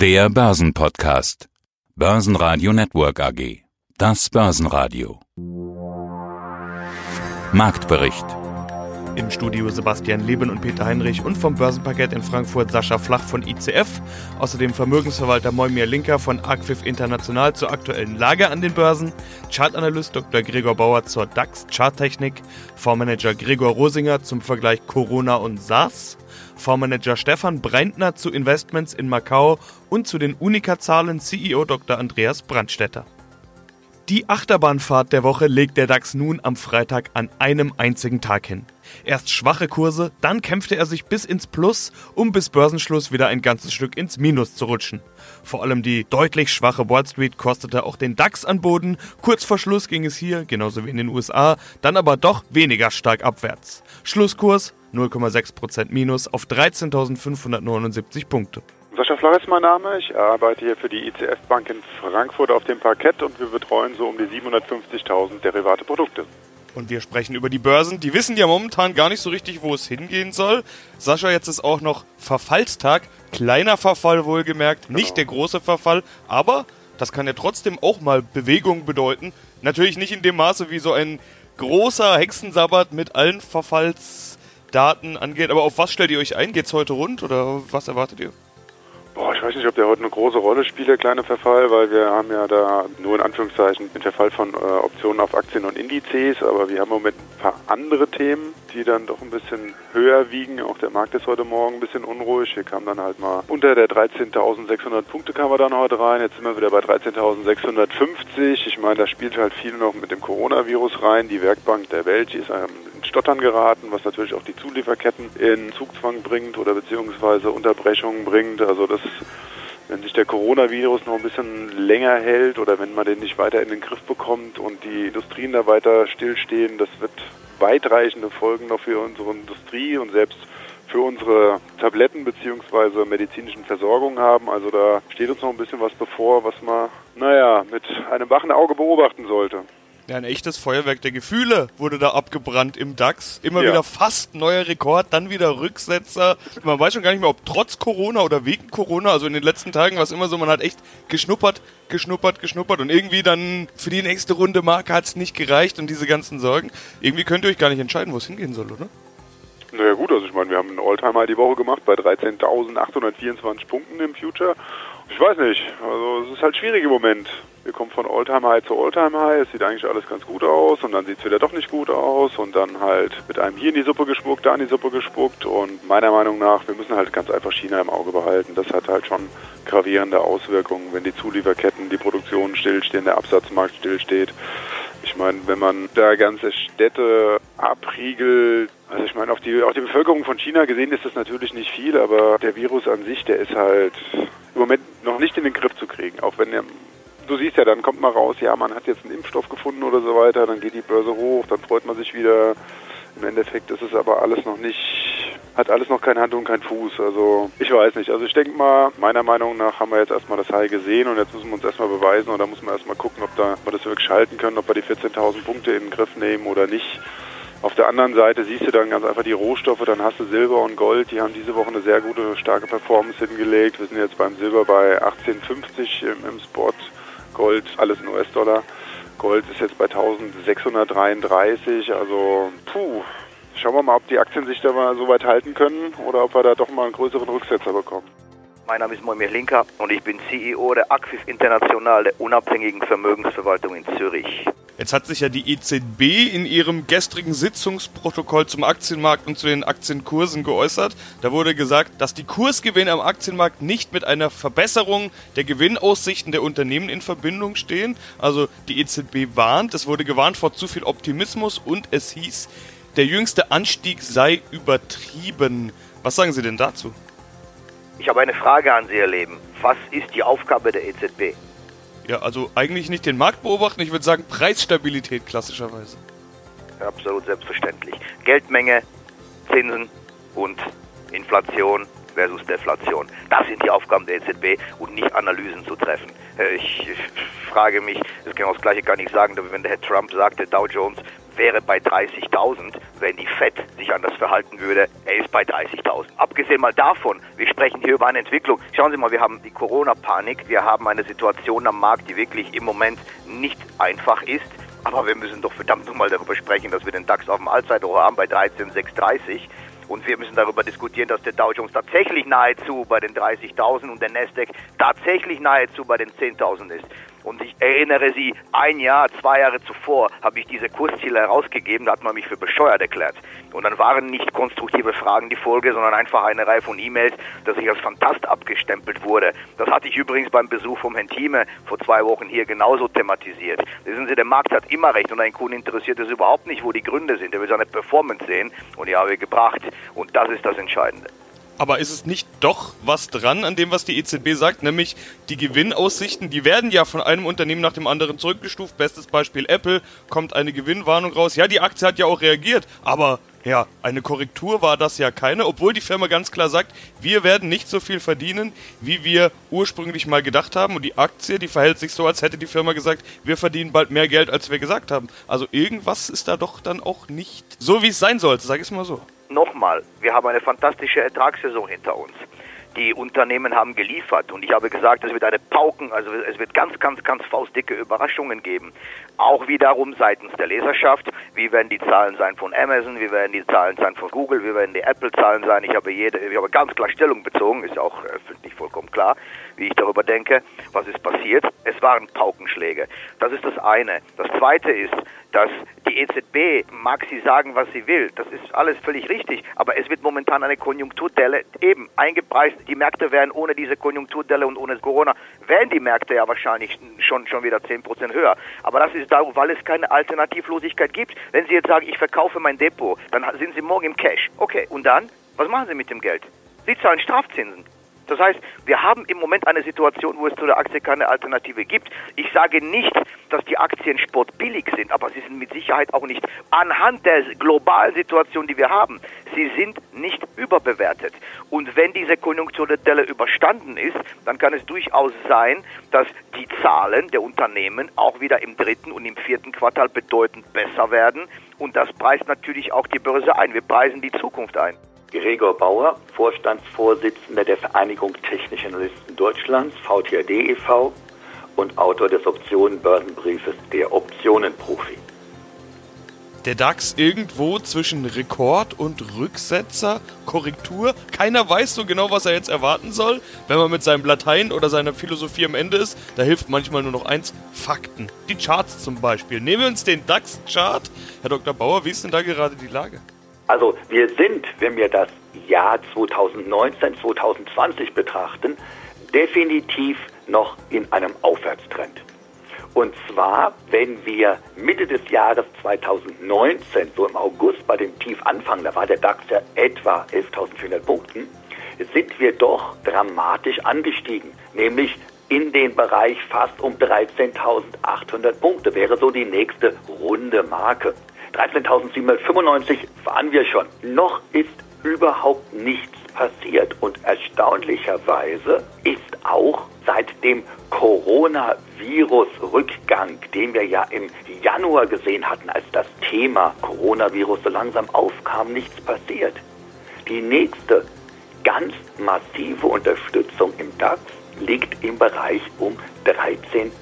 Der Börsenpodcast. Börsenradio Network AG. Das Börsenradio. Marktbericht. Im Studio Sebastian Leben und Peter Heinrich und vom Börsenparkett in Frankfurt Sascha Flach von ICF. Außerdem Vermögensverwalter Moimir Linker von Arquif International zur aktuellen Lage an den Börsen. Chartanalyst Dr. Gregor Bauer zur DAX Charttechnik. Fondsmanager Gregor Rosinger zum Vergleich Corona und SARS. Fondsmanager Stefan Breintner zu Investments in Macau und zu den Unica-Zahlen CEO Dr. Andreas Brandstetter. Die Achterbahnfahrt der Woche legt der DAX nun am Freitag an einem einzigen Tag hin. Erst schwache Kurse, dann kämpfte er sich bis ins Plus, um bis Börsenschluss wieder ein ganzes Stück ins Minus zu rutschen. Vor allem die deutlich schwache Wall Street kostete auch den DAX an Boden. Kurz vor Schluss ging es hier, genauso wie in den USA, dann aber doch weniger stark abwärts. Schlusskurs 0,6% Minus auf 13.579 Punkte. Sascha Flach ist mein Name. Ich arbeite hier für die ICF Bank in Frankfurt auf dem Parkett und wir betreuen so um die 750.000 derivate Produkte. Und wir sprechen über die Börsen. Die wissen ja momentan gar nicht so richtig, wo es hingehen soll. Sascha, jetzt ist auch noch Verfallstag. Kleiner Verfall wohlgemerkt, genau. nicht der große Verfall, aber das kann ja trotzdem auch mal Bewegung bedeuten. Natürlich nicht in dem Maße wie so ein großer Hexensabbat mit allen Verfallsdaten angeht. Aber auf was stellt ihr euch ein? Geht's heute rund oder was erwartet ihr? Boah, ich weiß nicht, ob der heute eine große Rolle spielt, der kleine Verfall, weil wir haben ja da nur in Anführungszeichen den Verfall von äh, Optionen auf Aktien und Indizes, aber wir haben im Moment ein paar andere Themen, die dann doch ein bisschen höher wiegen. Auch der Markt ist heute Morgen ein bisschen unruhig. Wir kamen dann halt mal unter der 13.600 Punkte kamen wir dann heute rein. Jetzt sind wir wieder bei 13.650. Ich meine, da spielt halt viel noch mit dem Coronavirus rein. Die Werkbank der Welt, die ist in Stottern geraten, was natürlich auch die Zulieferketten in Zugzwang bringt oder beziehungsweise Unterbrechungen bringt. Also das wenn sich der Coronavirus noch ein bisschen länger hält oder wenn man den nicht weiter in den Griff bekommt und die Industrien da weiter stillstehen, das wird weitreichende Folgen noch für unsere Industrie und selbst für unsere Tabletten beziehungsweise medizinischen Versorgung haben. Also da steht uns noch ein bisschen was bevor, was man, naja, mit einem wachen Auge beobachten sollte. Ja, ein echtes Feuerwerk der Gefühle wurde da abgebrannt im DAX. Immer ja. wieder fast neuer Rekord, dann wieder Rücksetzer. Man weiß schon gar nicht mehr, ob trotz Corona oder wegen Corona, also in den letzten Tagen war es immer so, man hat echt geschnuppert, geschnuppert, geschnuppert und irgendwie dann für die nächste Runde Marke hat es nicht gereicht und diese ganzen Sorgen. Irgendwie könnt ihr euch gar nicht entscheiden, wo es hingehen soll, oder? Naja gut, also ich meine, wir haben einen Alltimer die Woche gemacht bei 13.824 Punkten im Future. Ich weiß nicht, also es ist halt schwierig im Moment. Wir kommen von Alltime High zu Alltime High. Es sieht eigentlich alles ganz gut aus und dann sieht es wieder doch nicht gut aus und dann halt mit einem hier in die Suppe gespuckt, da in die Suppe gespuckt und meiner Meinung nach, wir müssen halt ganz einfach China im Auge behalten. Das hat halt schon gravierende Auswirkungen, wenn die Zulieferketten, die Produktion stillstehen, der Absatzmarkt stillsteht. Ich meine, wenn man da ganze Städte abriegelt, also ich meine, auf die, auf die Bevölkerung von China gesehen ist das natürlich nicht viel, aber der Virus an sich, der ist halt im Moment noch nicht in den Griff zu kriegen, auch wenn er du siehst ja, dann kommt mal raus, ja, man hat jetzt einen Impfstoff gefunden oder so weiter, dann geht die Börse hoch, dann freut man sich wieder. Im Endeffekt ist es aber alles noch nicht, hat alles noch keine Hand und kein Fuß. Also ich weiß nicht. Also ich denke mal, meiner Meinung nach haben wir jetzt erstmal das High gesehen und jetzt müssen wir uns erstmal beweisen oder muss man erstmal gucken, ob da wir das wirklich halten können, ob wir die 14.000 Punkte in den Griff nehmen oder nicht. Auf der anderen Seite siehst du dann ganz einfach die Rohstoffe, dann hast du Silber und Gold, die haben diese Woche eine sehr gute, starke Performance hingelegt. Wir sind jetzt beim Silber bei 18,50 im, im Spot. Gold, alles in US-Dollar. Gold ist jetzt bei 1633, also puh. Schauen wir mal, ob die Aktien sich da mal so weit halten können oder ob wir da doch mal einen größeren Rücksetzer bekommen. Mein Name ist Moimir Linker und ich bin CEO der Axis International, der unabhängigen Vermögensverwaltung in Zürich. Jetzt hat sich ja die EZB in ihrem gestrigen Sitzungsprotokoll zum Aktienmarkt und zu den Aktienkursen geäußert. Da wurde gesagt, dass die Kursgewinne am Aktienmarkt nicht mit einer Verbesserung der Gewinnaussichten der Unternehmen in Verbindung stehen. Also die EZB warnt, es wurde gewarnt vor zu viel Optimismus und es hieß, der jüngste Anstieg sei übertrieben. Was sagen Sie denn dazu? Ich habe eine Frage an Sie, Ihr Leben. Was ist die Aufgabe der EZB? Ja, also eigentlich nicht den Markt beobachten, ich würde sagen Preisstabilität klassischerweise. Absolut selbstverständlich. Geldmenge, Zinsen und Inflation versus Deflation. Das sind die Aufgaben der EZB und nicht Analysen zu treffen. Äh, ich frage mich, das kann man das Gleiche gar nicht sagen, wenn der Herr Trump sagte, Dow Jones wäre bei 30.000, wenn die FED sich anders verhalten würde. Er ist bei 30.000. Abgesehen mal davon, wir sprechen hier über eine Entwicklung. Schauen Sie mal, wir haben die Corona-Panik, wir haben eine Situation am Markt, die wirklich im Moment nicht einfach ist. Aber wir müssen doch verdammt nochmal darüber sprechen, dass wir den DAX auf dem Allzeithoch haben bei 13,630. Und wir müssen darüber diskutieren, dass der Dow Jones tatsächlich nahezu bei den 30.000 und der Nasdaq tatsächlich nahezu bei den 10.000 ist. Und ich erinnere Sie, ein Jahr, zwei Jahre zuvor habe ich diese Kursziele herausgegeben, da hat man mich für bescheuert erklärt. Und dann waren nicht konstruktive Fragen die Folge, sondern einfach eine Reihe von E-Mails, dass ich als Fantast abgestempelt wurde. Das hatte ich übrigens beim Besuch vom Herrn Thieme vor zwei Wochen hier genauso thematisiert. Wissen Sie, der Markt hat immer recht und ein Kunden interessiert es überhaupt nicht, wo die Gründe sind. Er will seine Performance sehen und die habe ich gebracht. Und das ist das Entscheidende. Aber ist es nicht doch was dran an dem, was die EZB sagt, nämlich die Gewinnaussichten, die werden ja von einem Unternehmen nach dem anderen zurückgestuft. Bestes Beispiel Apple, kommt eine Gewinnwarnung raus. Ja, die Aktie hat ja auch reagiert, aber ja, eine Korrektur war das ja keine, obwohl die Firma ganz klar sagt, wir werden nicht so viel verdienen, wie wir ursprünglich mal gedacht haben. Und die Aktie, die verhält sich so, als hätte die Firma gesagt, wir verdienen bald mehr Geld, als wir gesagt haben. Also irgendwas ist da doch dann auch nicht so, wie es sein sollte, sag ich es mal so nochmal, wir haben eine fantastische Ertragssaison hinter uns. Die Unternehmen haben geliefert und ich habe gesagt, es wird eine Pauken, also es wird ganz, ganz, ganz faustdicke Überraschungen geben. Auch wiederum seitens der Leserschaft. Wie werden die Zahlen sein von Amazon? Wie werden die Zahlen sein von Google? Wie werden die Apple-Zahlen sein? Ich habe jede, ich habe ganz klar Stellung bezogen, ist auch öffentlich vollkommen klar, wie ich darüber denke. Was ist passiert? Es waren Paukenschläge. Das ist das eine. Das zweite ist, dass die EZB mag sie sagen, was sie will. Das ist alles völlig richtig. Aber es wird momentan eine Konjunkturdelle eben eingepreist. Die Märkte werden ohne diese Konjunkturdelle und ohne Corona wären die Märkte ja wahrscheinlich schon, schon wieder 10% höher. Aber das ist darum, weil es keine Alternativlosigkeit gibt. Wenn Sie jetzt sagen, ich verkaufe mein Depot, dann sind Sie morgen im Cash. Okay. Und dann? Was machen Sie mit dem Geld? Sie zahlen Strafzinsen. Das heißt, wir haben im Moment eine Situation, wo es zu der Aktie keine Alternative gibt. Ich sage nicht, dass die Aktien sportbillig sind, aber sie sind mit Sicherheit auch nicht anhand der globalen Situation, die wir haben. Sie sind nicht überbewertet. Und wenn diese Konjunkturelle überstanden ist, dann kann es durchaus sein, dass die Zahlen der Unternehmen auch wieder im dritten und im vierten Quartal bedeutend besser werden. Und das preist natürlich auch die Börse ein. Wir preisen die Zukunft ein. Gregor Bauer, Vorstandsvorsitzender der Vereinigung Technischer Analysten Deutschlands, VTRD e.V. und Autor des Optionenbörsenbriefes Der Optionenprofi. Der DAX irgendwo zwischen Rekord und Rücksetzer, Korrektur. Keiner weiß so genau, was er jetzt erwarten soll. Wenn man mit seinem Latein oder seiner Philosophie am Ende ist, da hilft manchmal nur noch eins: Fakten. Die Charts zum Beispiel. Nehmen wir uns den DAX-Chart. Herr Dr. Bauer, wie ist denn da gerade die Lage? Also wir sind, wenn wir das Jahr 2019, 2020 betrachten, definitiv noch in einem Aufwärtstrend. Und zwar, wenn wir Mitte des Jahres 2019, so im August bei dem Tief anfangen, da war der DAX ja etwa 11.400 Punkten, sind wir doch dramatisch angestiegen, nämlich in den Bereich fast um 13.800 Punkte, wäre so die nächste runde Marke. 13.795 waren wir schon. Noch ist überhaupt nichts passiert. Und erstaunlicherweise ist auch seit dem Coronavirus-Rückgang, den wir ja im Januar gesehen hatten, als das Thema Coronavirus so langsam aufkam, nichts passiert. Die nächste ganz massive Unterstützung im DAX liegt im Bereich um 13.000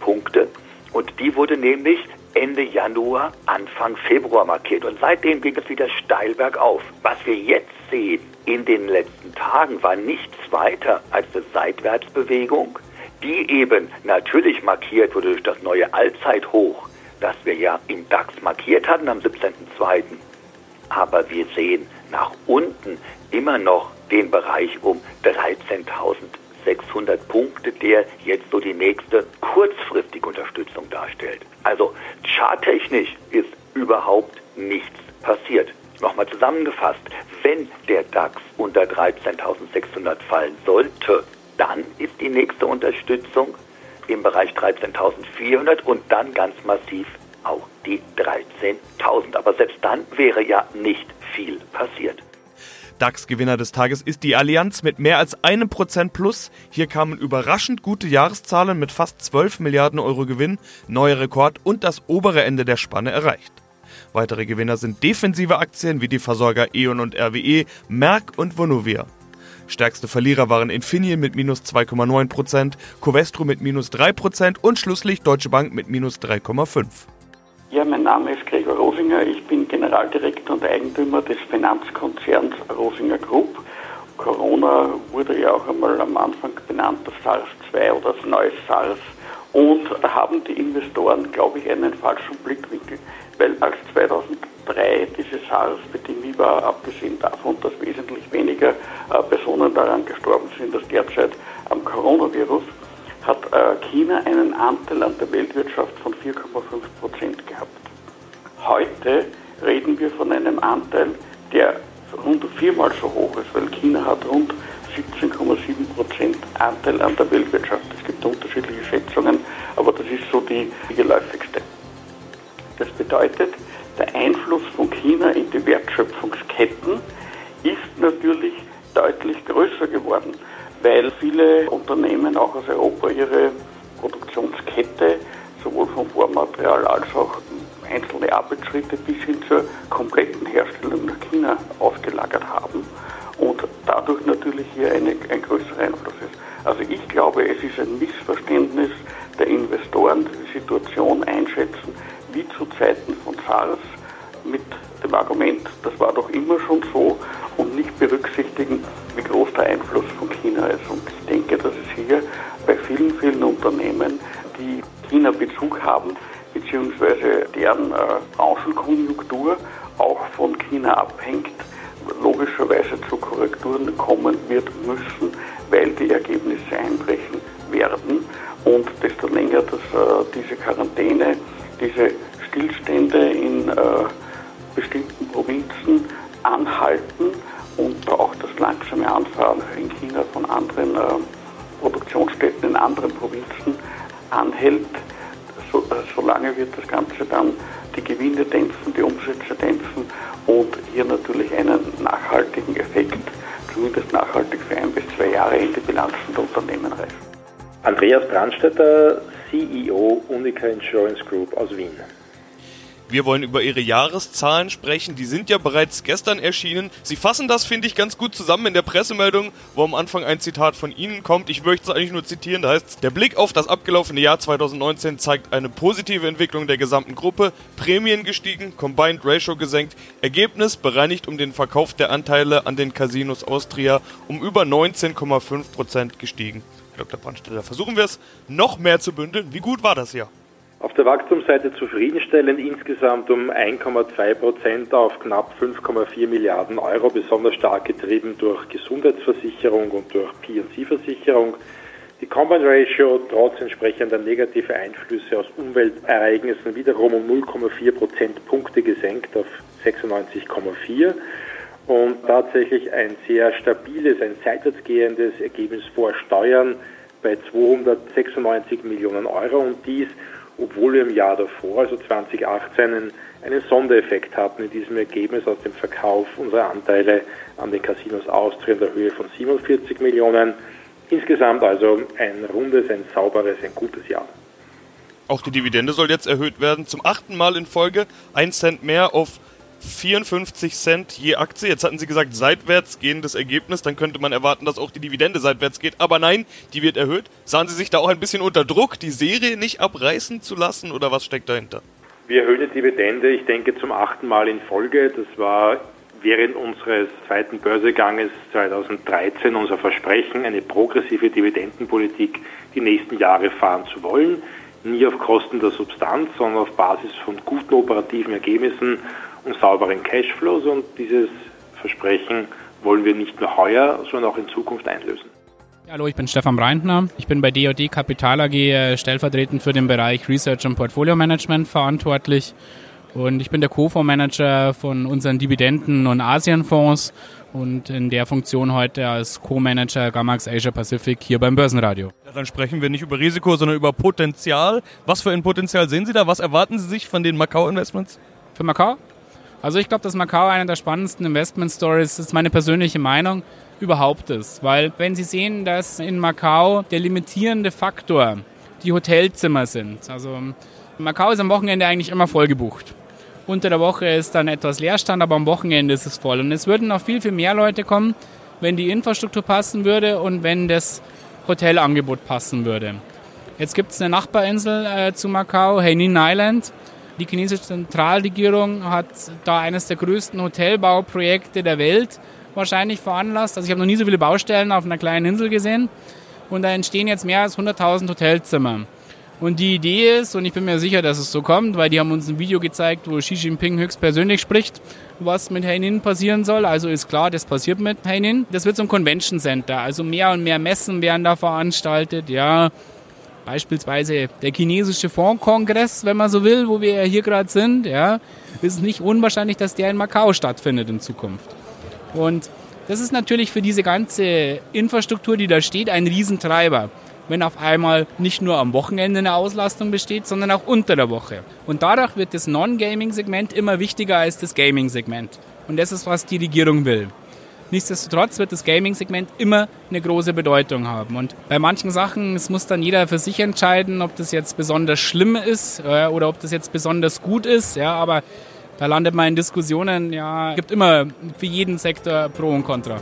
Punkte. Und die wurde nämlich Ende Januar, Anfang Februar markiert. Und seitdem ging es wieder steil bergauf. Was wir jetzt sehen in den letzten Tagen war nichts weiter als eine Seitwärtsbewegung, die eben natürlich markiert wurde durch das neue Allzeithoch, das wir ja im DAX markiert hatten am 17.02. Aber wir sehen nach unten immer noch den Bereich um 13.000 600 Punkte, der jetzt so die nächste kurzfristige Unterstützung darstellt. Also charttechnisch ist überhaupt nichts passiert. Nochmal zusammengefasst, wenn der DAX unter 13.600 fallen sollte, dann ist die nächste Unterstützung im Bereich 13.400 und dann ganz massiv auch die 13.000. Aber selbst dann wäre ja nicht viel passiert. DAX-Gewinner des Tages ist die Allianz mit mehr als einem Prozent plus. Hier kamen überraschend gute Jahreszahlen mit fast 12 Milliarden Euro Gewinn, neuer Rekord und das obere Ende der Spanne erreicht. Weitere Gewinner sind defensive Aktien wie die Versorger E.ON und RWE, Merck und Vonovia. Stärkste Verlierer waren Infineon mit minus 2,9%, Covestro mit minus 3% und schlusslich Deutsche Bank mit minus 3,5%. Ja, mein Name ist Gregor Rosinger. Ich bin Generaldirektor und Eigentümer des Finanzkonzerns Rosinger Group. Corona wurde ja auch einmal am Anfang benannt, das SARS-2 oder das neue SARS. Und da haben die Investoren, glaube ich, einen falschen Blickwinkel. Weil als 2003 diese SARS-Epidemie war, abgesehen davon, dass wesentlich weniger äh, Personen daran gestorben sind als derzeit am Coronavirus, hat äh, China einen Anteil an der Weltwirtschaft von 4,5 Prozent gehabt. Heute reden wir von einem Anteil, der rund viermal so hoch ist, weil China hat rund 17,7 Prozent Anteil an der Weltwirtschaft. Es gibt unterschiedliche Schätzungen, aber das ist so die, die geläufigste. Das bedeutet, der Einfluss von China in die Wertschöpfungsketten ist natürlich deutlich größer geworden weil viele Unternehmen auch aus Europa ihre Produktionskette sowohl vom Vormaterial als auch einzelne Arbeitsschritte bis hin zur kompletten Herstellung nach China ausgelagert haben und dadurch natürlich hier eine, ein größerer Einfluss ist. Also ich glaube, es ist ein Missverständnis der Investoren, die die Situation einschätzen, wie zu Zeiten von SARS mit dem Argument, diese Quarantäne, diese Stillstände in äh, bestimmten Provinzen anhalten und auch das langsame Anfahren in China von anderen äh, Produktionsstätten in anderen Provinzen anhält, so, äh, solange wird das Ganze dann die Gewinne dämpfen, die Umsätze dämpfen und hier natürlich einen nachhaltigen Effekt, zumindest nachhaltig für ein bis zwei Jahre in die Bilanzen der Unternehmen reißen. Andreas Brandstetter, CEO Unica Insurance Group aus Wien. Wir wollen über Ihre Jahreszahlen sprechen. Die sind ja bereits gestern erschienen. Sie fassen das, finde ich, ganz gut zusammen in der Pressemeldung, wo am Anfang ein Zitat von Ihnen kommt. Ich möchte es eigentlich nur zitieren. Da heißt der Blick auf das abgelaufene Jahr 2019 zeigt eine positive Entwicklung der gesamten Gruppe. Prämien gestiegen, Combined Ratio gesenkt, Ergebnis bereinigt um den Verkauf der Anteile an den Casinos Austria um über 19,5% gestiegen. Dr. Brandstetter, versuchen wir es noch mehr zu bündeln. Wie gut war das Jahr? Auf der Wachstumsseite zufriedenstellend insgesamt um 1,2 Prozent auf knapp 5,4 Milliarden Euro, besonders stark getrieben durch Gesundheitsversicherung und durch P&C-Versicherung. Die Combine Ratio trotz entsprechender negativer Einflüsse aus Umweltereignissen wiederum um 0,4 Prozentpunkte gesenkt auf 96,4 und tatsächlich ein sehr stabiles, ein seitwärtsgehendes Ergebnis vor Steuern bei 296 Millionen Euro und dies obwohl wir im Jahr davor, also 2018, einen, einen Sondereffekt hatten in diesem Ergebnis aus dem Verkauf unserer Anteile an den Casinos Austria in der Höhe von 47 Millionen. Insgesamt also ein rundes, ein sauberes, ein gutes Jahr. Auch die Dividende soll jetzt erhöht werden, zum achten Mal in Folge, ein Cent mehr auf 54 Cent je Aktie. Jetzt hatten Sie gesagt, seitwärts gehendes Ergebnis. Dann könnte man erwarten, dass auch die Dividende seitwärts geht. Aber nein, die wird erhöht. Sahen Sie sich da auch ein bisschen unter Druck, die Serie nicht abreißen zu lassen? Oder was steckt dahinter? Wir erhöhen die Dividende, ich denke, zum achten Mal in Folge. Das war während unseres zweiten Börseganges 2013 unser Versprechen, eine progressive Dividendenpolitik die nächsten Jahre fahren zu wollen. Nie auf Kosten der Substanz, sondern auf Basis von guten operativen Ergebnissen sauberen Cashflows und dieses Versprechen wollen wir nicht nur heuer, sondern auch in Zukunft einlösen. Hallo, ich bin Stefan Breintner. Ich bin bei DOD Kapital AG äh, stellvertretend für den Bereich Research und Portfolio Management verantwortlich. Und ich bin der Co-Fondsmanager von unseren Dividenden- und Asienfonds und in der Funktion heute als Co-Manager Gamax Asia Pacific hier beim Börsenradio. Ja, dann sprechen wir nicht über Risiko, sondern über Potenzial. Was für ein Potenzial sehen Sie da? Was erwarten Sie sich von den Macau-Investments? Für Macau? Also ich glaube, dass Macau eine der spannendsten Investment Stories ist meine persönliche Meinung überhaupt ist, weil wenn Sie sehen, dass in Macau der limitierende Faktor die Hotelzimmer sind, also Macau ist am Wochenende eigentlich immer voll gebucht. Unter der Woche ist dann etwas Leerstand, aber am Wochenende ist es voll. Und es würden noch viel, viel mehr Leute kommen, wenn die Infrastruktur passen würde und wenn das Hotelangebot passen würde. Jetzt gibt es eine Nachbarinsel äh, zu Macau, Hainan Island. Die chinesische Zentralregierung hat da eines der größten Hotelbauprojekte der Welt wahrscheinlich veranlasst. Also ich habe noch nie so viele Baustellen auf einer kleinen Insel gesehen. Und da entstehen jetzt mehr als 100.000 Hotelzimmer. Und die Idee ist, und ich bin mir sicher, dass es so kommt, weil die haben uns ein Video gezeigt, wo Xi Jinping höchstpersönlich spricht, was mit Hainan passieren soll. Also ist klar, das passiert mit Hainan. Das wird so ein Convention Center. Also mehr und mehr Messen werden da veranstaltet. Ja, beispielsweise der chinesische Fondskongress, wenn man so will, wo wir ja hier gerade sind. Ja, ist nicht unwahrscheinlich, dass der in Macau stattfindet in Zukunft. Und das ist natürlich für diese ganze Infrastruktur, die da steht, ein Riesentreiber wenn auf einmal nicht nur am Wochenende eine Auslastung besteht, sondern auch unter der Woche. Und dadurch wird das Non-Gaming-Segment immer wichtiger als das Gaming-Segment. Und das ist, was die Regierung will. Nichtsdestotrotz wird das Gaming-Segment immer eine große Bedeutung haben. Und bei manchen Sachen, es muss dann jeder für sich entscheiden, ob das jetzt besonders schlimm ist äh, oder ob das jetzt besonders gut ist. Ja, aber da landet man in Diskussionen. Ja, gibt immer für jeden Sektor Pro und Contra.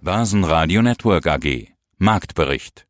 Börsenradio Network AG Marktbericht